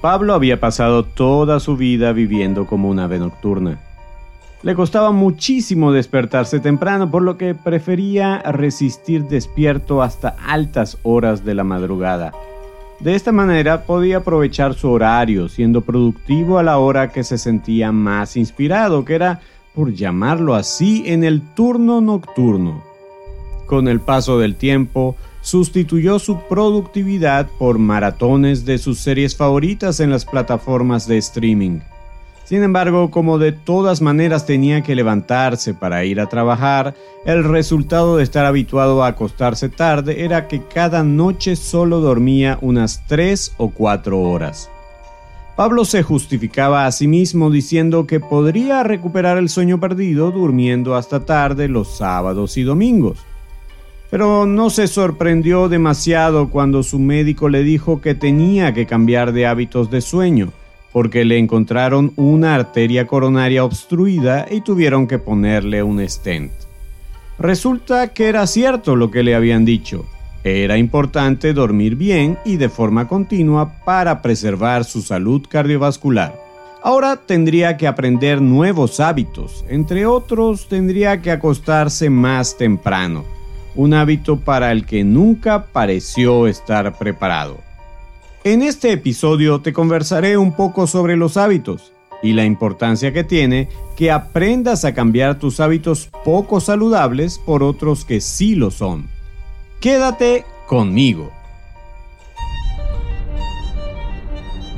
Pablo había pasado toda su vida viviendo como un ave nocturna. Le costaba muchísimo despertarse temprano, por lo que prefería resistir despierto hasta altas horas de la madrugada. De esta manera podía aprovechar su horario, siendo productivo a la hora que se sentía más inspirado, que era, por llamarlo así, en el turno nocturno. Con el paso del tiempo, sustituyó su productividad por maratones de sus series favoritas en las plataformas de streaming. Sin embargo, como de todas maneras tenía que levantarse para ir a trabajar, el resultado de estar habituado a acostarse tarde era que cada noche solo dormía unas 3 o 4 horas. Pablo se justificaba a sí mismo diciendo que podría recuperar el sueño perdido durmiendo hasta tarde los sábados y domingos. Pero no se sorprendió demasiado cuando su médico le dijo que tenía que cambiar de hábitos de sueño porque le encontraron una arteria coronaria obstruida y tuvieron que ponerle un stent. Resulta que era cierto lo que le habían dicho. Era importante dormir bien y de forma continua para preservar su salud cardiovascular. Ahora tendría que aprender nuevos hábitos, entre otros tendría que acostarse más temprano, un hábito para el que nunca pareció estar preparado. En este episodio te conversaré un poco sobre los hábitos y la importancia que tiene que aprendas a cambiar tus hábitos poco saludables por otros que sí lo son. Quédate conmigo.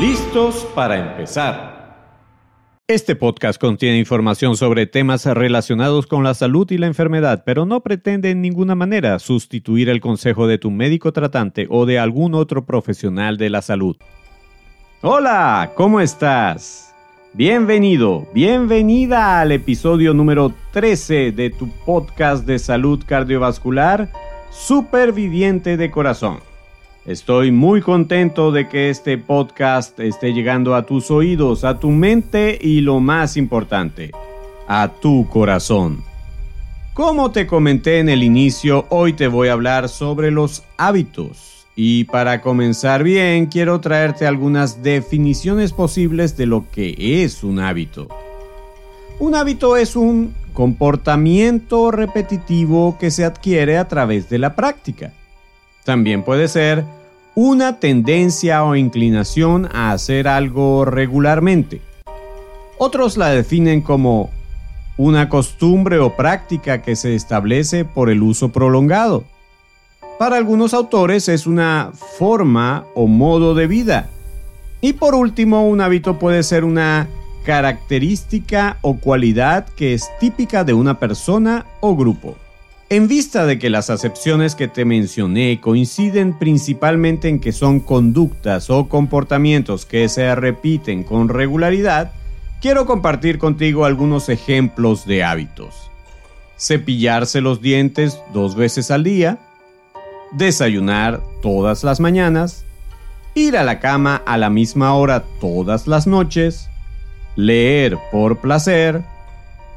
¿Listos para empezar? Este podcast contiene información sobre temas relacionados con la salud y la enfermedad, pero no pretende en ninguna manera sustituir el consejo de tu médico tratante o de algún otro profesional de la salud. Hola, ¿cómo estás? Bienvenido, bienvenida al episodio número 13 de tu podcast de salud cardiovascular, Superviviente de Corazón. Estoy muy contento de que este podcast esté llegando a tus oídos, a tu mente y lo más importante, a tu corazón. Como te comenté en el inicio, hoy te voy a hablar sobre los hábitos y para comenzar bien, quiero traerte algunas definiciones posibles de lo que es un hábito. Un hábito es un comportamiento repetitivo que se adquiere a través de la práctica. También puede ser una tendencia o inclinación a hacer algo regularmente. Otros la definen como una costumbre o práctica que se establece por el uso prolongado. Para algunos autores es una forma o modo de vida. Y por último, un hábito puede ser una característica o cualidad que es típica de una persona o grupo. En vista de que las acepciones que te mencioné coinciden principalmente en que son conductas o comportamientos que se repiten con regularidad, quiero compartir contigo algunos ejemplos de hábitos. Cepillarse los dientes dos veces al día, desayunar todas las mañanas, ir a la cama a la misma hora todas las noches, leer por placer,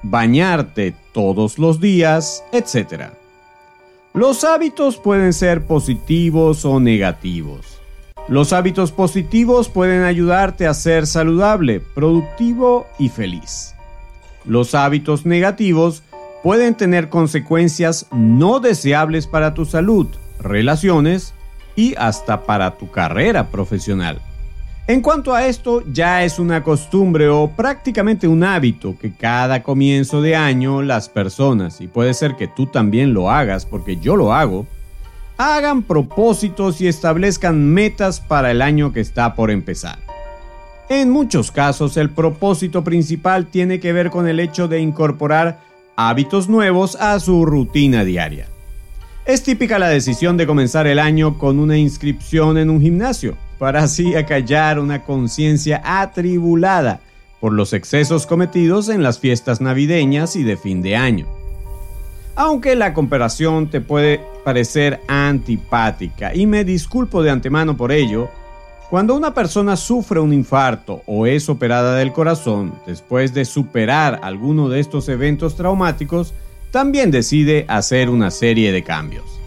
bañarte todos los días, etc. Los hábitos pueden ser positivos o negativos. Los hábitos positivos pueden ayudarte a ser saludable, productivo y feliz. Los hábitos negativos pueden tener consecuencias no deseables para tu salud, relaciones y hasta para tu carrera profesional. En cuanto a esto, ya es una costumbre o prácticamente un hábito que cada comienzo de año las personas, y puede ser que tú también lo hagas porque yo lo hago, hagan propósitos y establezcan metas para el año que está por empezar. En muchos casos el propósito principal tiene que ver con el hecho de incorporar hábitos nuevos a su rutina diaria. Es típica la decisión de comenzar el año con una inscripción en un gimnasio, para así acallar una conciencia atribulada por los excesos cometidos en las fiestas navideñas y de fin de año. Aunque la comparación te puede parecer antipática, y me disculpo de antemano por ello, cuando una persona sufre un infarto o es operada del corazón después de superar alguno de estos eventos traumáticos, también decide hacer una serie de cambios.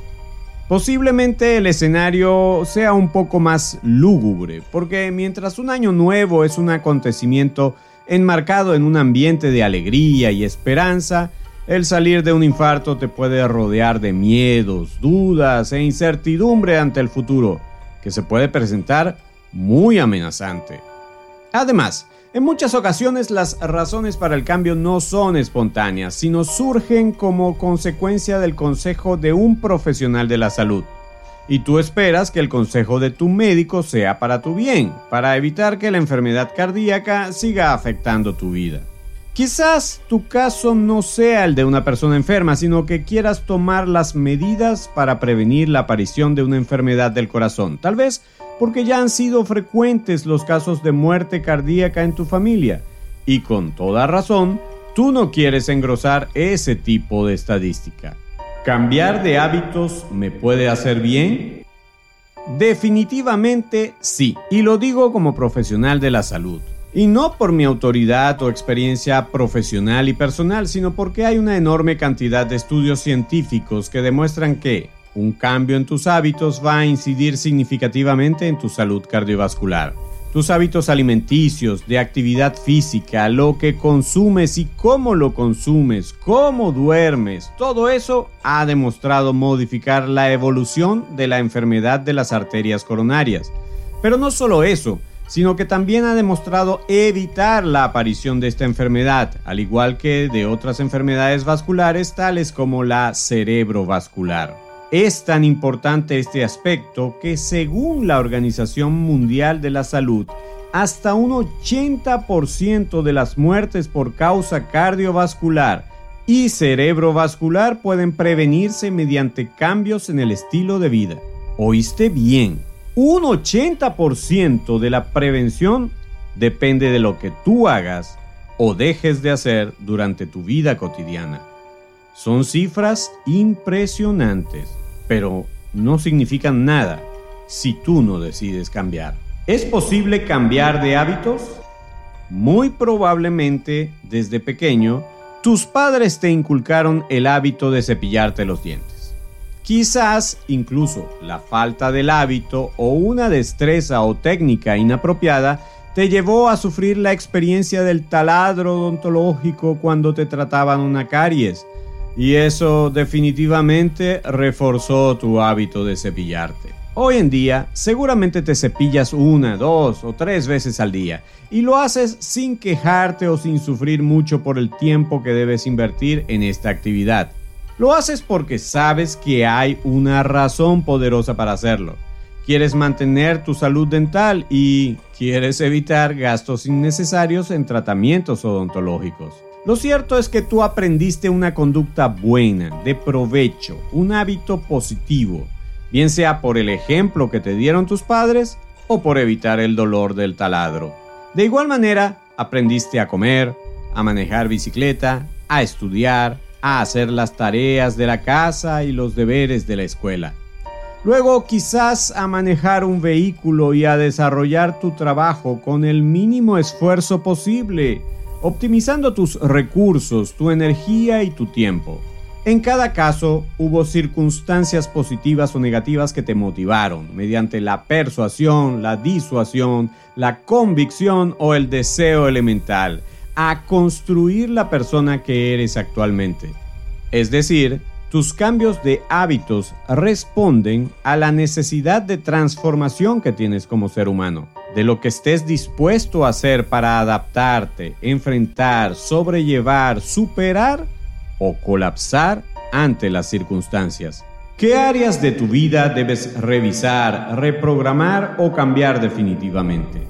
Posiblemente el escenario sea un poco más lúgubre, porque mientras un año nuevo es un acontecimiento enmarcado en un ambiente de alegría y esperanza, el salir de un infarto te puede rodear de miedos, dudas e incertidumbre ante el futuro, que se puede presentar muy amenazante. Además, en muchas ocasiones las razones para el cambio no son espontáneas, sino surgen como consecuencia del consejo de un profesional de la salud. Y tú esperas que el consejo de tu médico sea para tu bien, para evitar que la enfermedad cardíaca siga afectando tu vida. Quizás tu caso no sea el de una persona enferma, sino que quieras tomar las medidas para prevenir la aparición de una enfermedad del corazón. Tal vez porque ya han sido frecuentes los casos de muerte cardíaca en tu familia. Y con toda razón, tú no quieres engrosar ese tipo de estadística. ¿Cambiar de hábitos me puede hacer bien? Definitivamente sí, y lo digo como profesional de la salud. Y no por mi autoridad o experiencia profesional y personal, sino porque hay una enorme cantidad de estudios científicos que demuestran que, un cambio en tus hábitos va a incidir significativamente en tu salud cardiovascular. Tus hábitos alimenticios, de actividad física, lo que consumes y cómo lo consumes, cómo duermes, todo eso ha demostrado modificar la evolución de la enfermedad de las arterias coronarias. Pero no solo eso, sino que también ha demostrado evitar la aparición de esta enfermedad, al igual que de otras enfermedades vasculares tales como la cerebrovascular. Es tan importante este aspecto que según la Organización Mundial de la Salud, hasta un 80% de las muertes por causa cardiovascular y cerebrovascular pueden prevenirse mediante cambios en el estilo de vida. ¿Oíste bien? Un 80% de la prevención depende de lo que tú hagas o dejes de hacer durante tu vida cotidiana. Son cifras impresionantes, pero no significan nada si tú no decides cambiar. ¿Es posible cambiar de hábitos? Muy probablemente desde pequeño tus padres te inculcaron el hábito de cepillarte los dientes. Quizás incluso la falta del hábito o una destreza o técnica inapropiada te llevó a sufrir la experiencia del taladro odontológico cuando te trataban una caries y eso definitivamente reforzó tu hábito de cepillarte. Hoy en día seguramente te cepillas una, dos o tres veces al día y lo haces sin quejarte o sin sufrir mucho por el tiempo que debes invertir en esta actividad. Lo haces porque sabes que hay una razón poderosa para hacerlo. Quieres mantener tu salud dental y quieres evitar gastos innecesarios en tratamientos odontológicos. Lo cierto es que tú aprendiste una conducta buena, de provecho, un hábito positivo, bien sea por el ejemplo que te dieron tus padres o por evitar el dolor del taladro. De igual manera, aprendiste a comer, a manejar bicicleta, a estudiar, a hacer las tareas de la casa y los deberes de la escuela. Luego quizás a manejar un vehículo y a desarrollar tu trabajo con el mínimo esfuerzo posible optimizando tus recursos, tu energía y tu tiempo. En cada caso, hubo circunstancias positivas o negativas que te motivaron mediante la persuasión, la disuasión, la convicción o el deseo elemental a construir la persona que eres actualmente. Es decir, tus cambios de hábitos responden a la necesidad de transformación que tienes como ser humano de lo que estés dispuesto a hacer para adaptarte, enfrentar, sobrellevar, superar o colapsar ante las circunstancias. ¿Qué áreas de tu vida debes revisar, reprogramar o cambiar definitivamente?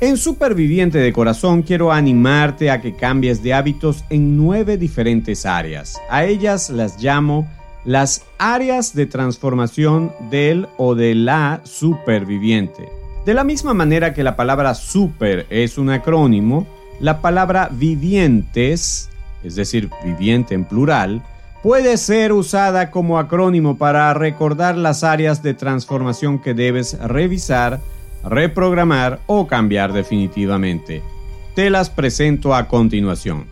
En Superviviente de Corazón quiero animarte a que cambies de hábitos en nueve diferentes áreas. A ellas las llamo las áreas de transformación del o de la superviviente. De la misma manera que la palabra super es un acrónimo, la palabra vivientes, es decir, viviente en plural, puede ser usada como acrónimo para recordar las áreas de transformación que debes revisar, reprogramar o cambiar definitivamente. Te las presento a continuación.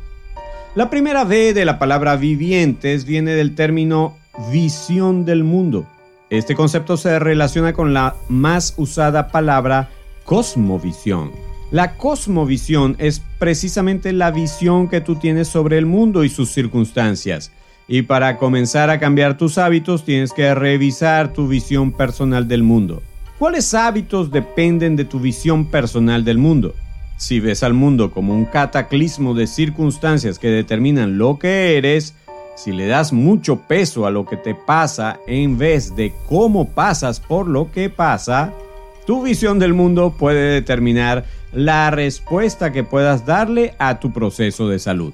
La primera V de la palabra vivientes viene del término visión del mundo. Este concepto se relaciona con la más usada palabra cosmovisión. La cosmovisión es precisamente la visión que tú tienes sobre el mundo y sus circunstancias. Y para comenzar a cambiar tus hábitos tienes que revisar tu visión personal del mundo. ¿Cuáles hábitos dependen de tu visión personal del mundo? Si ves al mundo como un cataclismo de circunstancias que determinan lo que eres, si le das mucho peso a lo que te pasa en vez de cómo pasas por lo que pasa, tu visión del mundo puede determinar la respuesta que puedas darle a tu proceso de salud.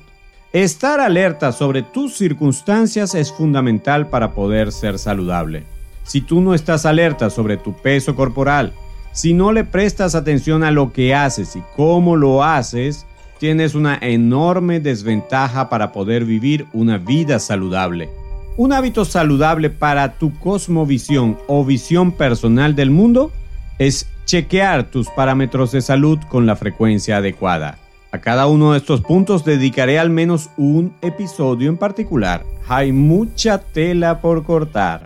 Estar alerta sobre tus circunstancias es fundamental para poder ser saludable. Si tú no estás alerta sobre tu peso corporal, si no le prestas atención a lo que haces y cómo lo haces, tienes una enorme desventaja para poder vivir una vida saludable. Un hábito saludable para tu cosmovisión o visión personal del mundo es chequear tus parámetros de salud con la frecuencia adecuada. A cada uno de estos puntos dedicaré al menos un episodio en particular. Hay mucha tela por cortar.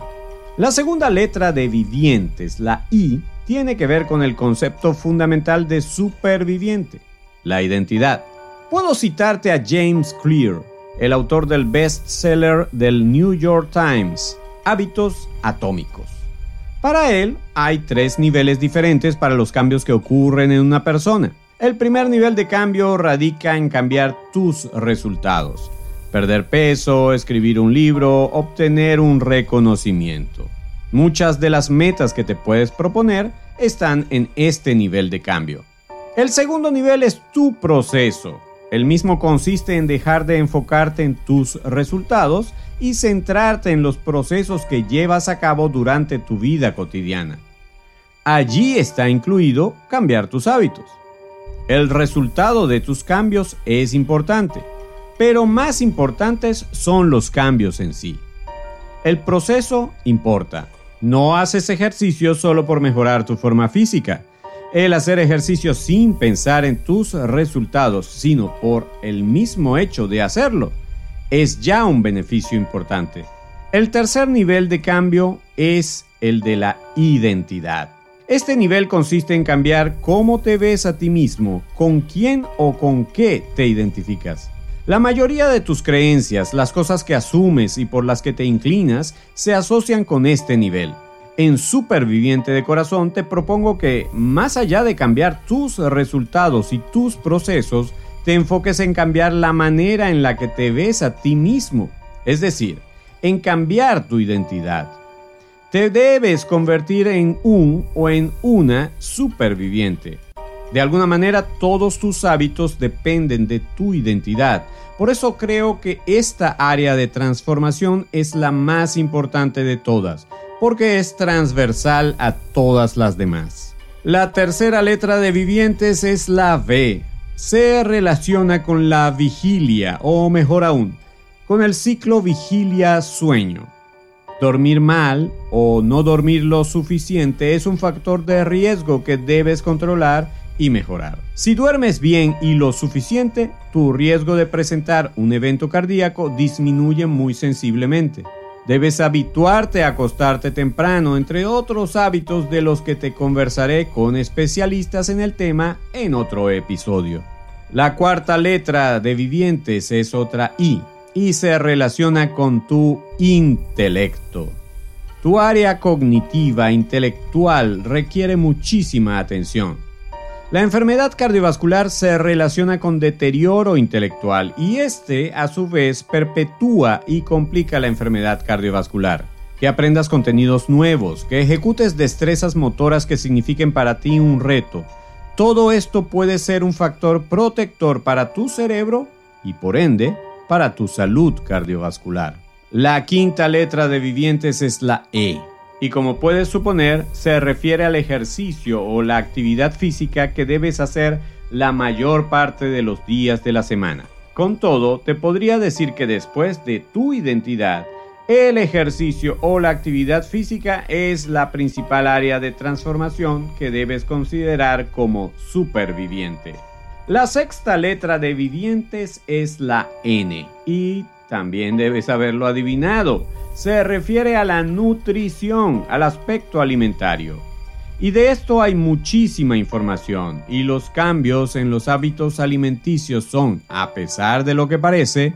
La segunda letra de vivientes, la I, tiene que ver con el concepto fundamental de superviviente, la identidad. Puedo citarte a James Clear, el autor del bestseller del New York Times, Hábitos Atómicos. Para él, hay tres niveles diferentes para los cambios que ocurren en una persona. El primer nivel de cambio radica en cambiar tus resultados. Perder peso, escribir un libro, obtener un reconocimiento. Muchas de las metas que te puedes proponer están en este nivel de cambio. El segundo nivel es tu proceso. El mismo consiste en dejar de enfocarte en tus resultados y centrarte en los procesos que llevas a cabo durante tu vida cotidiana. Allí está incluido cambiar tus hábitos. El resultado de tus cambios es importante, pero más importantes son los cambios en sí. El proceso importa. No haces ejercicio solo por mejorar tu forma física. El hacer ejercicio sin pensar en tus resultados, sino por el mismo hecho de hacerlo, es ya un beneficio importante. El tercer nivel de cambio es el de la identidad. Este nivel consiste en cambiar cómo te ves a ti mismo, con quién o con qué te identificas. La mayoría de tus creencias, las cosas que asumes y por las que te inclinas, se asocian con este nivel. En Superviviente de Corazón te propongo que, más allá de cambiar tus resultados y tus procesos, te enfoques en cambiar la manera en la que te ves a ti mismo, es decir, en cambiar tu identidad. Te debes convertir en un o en una superviviente. De alguna manera todos tus hábitos dependen de tu identidad. Por eso creo que esta área de transformación es la más importante de todas, porque es transversal a todas las demás. La tercera letra de vivientes es la V. Se relaciona con la vigilia, o mejor aún, con el ciclo vigilia-sueño. Dormir mal o no dormir lo suficiente es un factor de riesgo que debes controlar y mejorar. Si duermes bien y lo suficiente, tu riesgo de presentar un evento cardíaco disminuye muy sensiblemente. Debes habituarte a acostarte temprano, entre otros hábitos de los que te conversaré con especialistas en el tema en otro episodio. La cuarta letra de vivientes es otra I, y se relaciona con tu intelecto. Tu área cognitiva intelectual requiere muchísima atención. La enfermedad cardiovascular se relaciona con deterioro intelectual y este a su vez perpetúa y complica la enfermedad cardiovascular. Que aprendas contenidos nuevos, que ejecutes destrezas motoras que signifiquen para ti un reto. Todo esto puede ser un factor protector para tu cerebro y por ende para tu salud cardiovascular. La quinta letra de vivientes es la E. y como puedes suponer, se refiere al ejercicio o la actividad física que debes hacer la mayor parte de los días de la semana. Con todo, te podría decir que después de tu identidad, el ejercicio o la actividad física es la principal área de transformación que debes considerar como superviviente. La sexta letra de vivientes es la N y también debes haberlo adivinado. Se refiere a la nutrición, al aspecto alimentario. Y de esto hay muchísima información y los cambios en los hábitos alimenticios son, a pesar de lo que parece,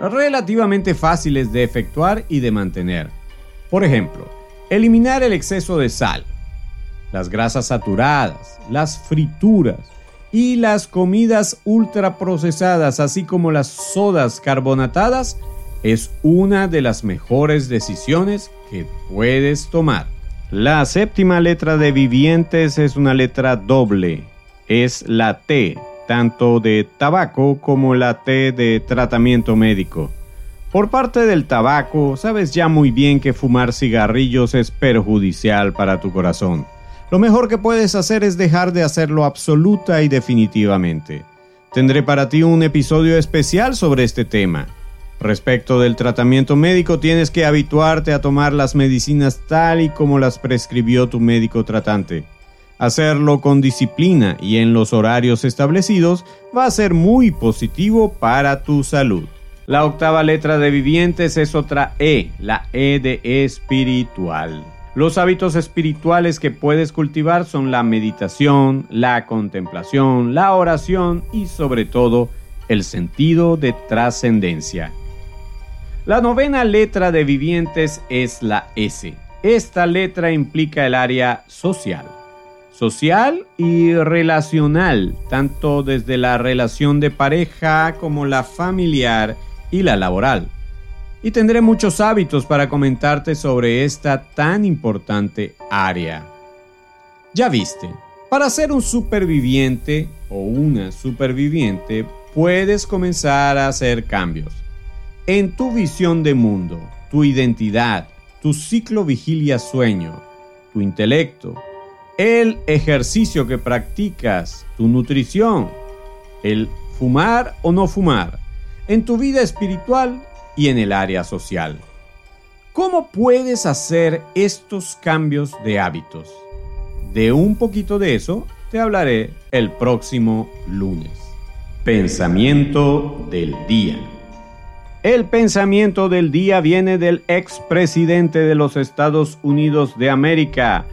relativamente fáciles de efectuar y de mantener. Por ejemplo, eliminar el exceso de sal, las grasas saturadas, las frituras y las comidas ultraprocesadas, así como las sodas carbonatadas, es una de las mejores decisiones que puedes tomar. La séptima letra de vivientes es una letra doble, es la T tanto de tabaco como la T de tratamiento médico. Por parte del tabaco, sabes ya muy bien que fumar cigarrillos es perjudicial para tu corazón. Lo mejor que puedes hacer es dejar de hacerlo absoluta y definitivamente. Tendré para ti un episodio especial sobre este tema. Respecto del tratamiento médico, tienes que habituarte a tomar las medicinas tal y como las prescribió tu médico tratante. Hacerlo con disciplina y en los horarios establecidos va a ser muy positivo para tu salud. La octava letra de vivientes es otra E, la E de espiritual. Los hábitos espirituales que puedes cultivar son la meditación, la contemplación, la oración y sobre todo el sentido de trascendencia. La novena letra de vivientes es la S. Esta letra implica el área social social y relacional, tanto desde la relación de pareja como la familiar y la laboral. Y tendré muchos hábitos para comentarte sobre esta tan importante área. Ya viste, para ser un superviviente o una superviviente puedes comenzar a hacer cambios en tu visión de mundo, tu identidad, tu ciclo vigilia-sueño, tu intelecto, el ejercicio que practicas, tu nutrición, el fumar o no fumar, en tu vida espiritual y en el área social. ¿Cómo puedes hacer estos cambios de hábitos? De un poquito de eso te hablaré el próximo lunes. Pensamiento del día. El pensamiento del día viene del expresidente de los Estados Unidos de América,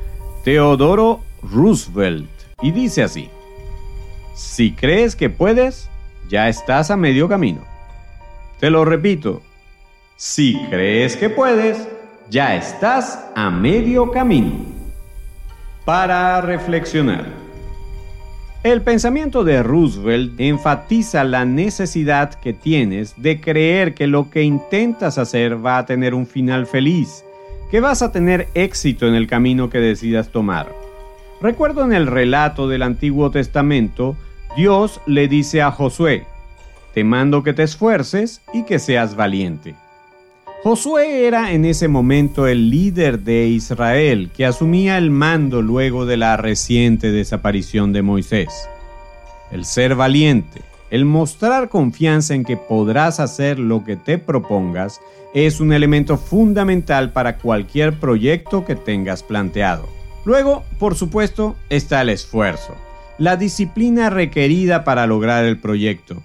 Teodoro Roosevelt y dice así, si crees que puedes, ya estás a medio camino. Te lo repito, si crees que puedes, ya estás a medio camino. Para reflexionar. El pensamiento de Roosevelt enfatiza la necesidad que tienes de creer que lo que intentas hacer va a tener un final feliz que vas a tener éxito en el camino que decidas tomar. Recuerdo en el relato del Antiguo Testamento, Dios le dice a Josué, te mando que te esfuerces y que seas valiente. Josué era en ese momento el líder de Israel que asumía el mando luego de la reciente desaparición de Moisés. El ser valiente, el mostrar confianza en que podrás hacer lo que te propongas es un elemento fundamental para cualquier proyecto que tengas planteado. Luego, por supuesto, está el esfuerzo, la disciplina requerida para lograr el proyecto.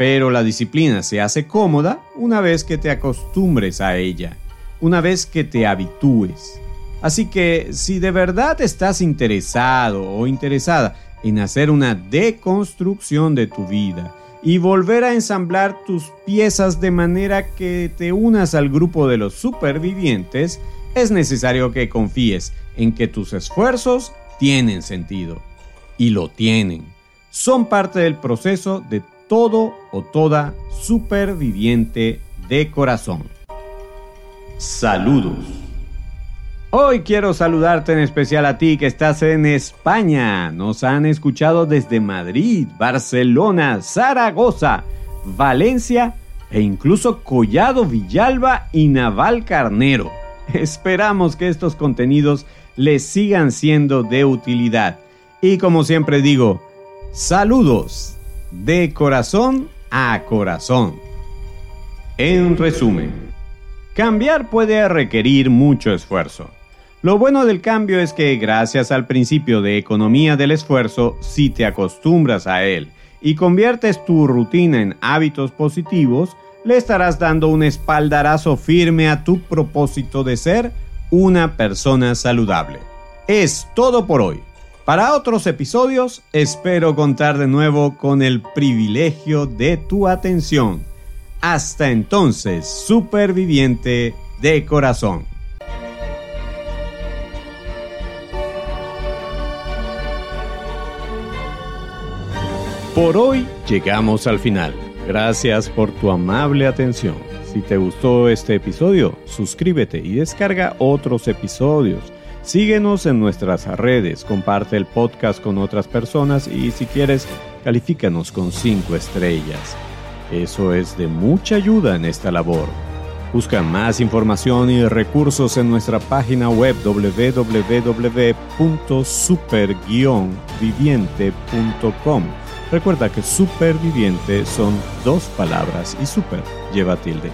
Pero la disciplina se hace cómoda una vez que te acostumbres a ella, una vez que te habitúes. Así que si de verdad estás interesado o interesada en hacer una deconstrucción de tu vida y volver a ensamblar tus piezas de manera que te unas al grupo de los supervivientes, es necesario que confíes en que tus esfuerzos tienen sentido. Y lo tienen. Son parte del proceso de todo o toda superviviente de corazón. Saludos. Hoy quiero saludarte en especial a ti que estás en España. Nos han escuchado desde Madrid, Barcelona, Zaragoza, Valencia e incluso Collado Villalba y Naval Carnero. Esperamos que estos contenidos les sigan siendo de utilidad. Y como siempre digo, saludos de corazón a corazón. En resumen, cambiar puede requerir mucho esfuerzo. Lo bueno del cambio es que gracias al principio de economía del esfuerzo, si te acostumbras a él y conviertes tu rutina en hábitos positivos, le estarás dando un espaldarazo firme a tu propósito de ser una persona saludable. Es todo por hoy. Para otros episodios, espero contar de nuevo con el privilegio de tu atención. Hasta entonces, superviviente de corazón. Por hoy llegamos al final. Gracias por tu amable atención. Si te gustó este episodio, suscríbete y descarga otros episodios. Síguenos en nuestras redes, comparte el podcast con otras personas y si quieres, califícanos con 5 estrellas. Eso es de mucha ayuda en esta labor. Busca más información y recursos en nuestra página web www.super-viviente.com Recuerda que superviviente son dos palabras y super lleva tilde.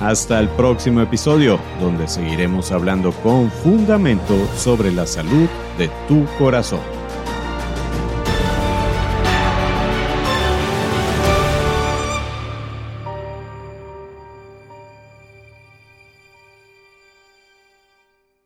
Hasta el próximo episodio, donde seguiremos hablando con fundamento sobre la salud de tu corazón.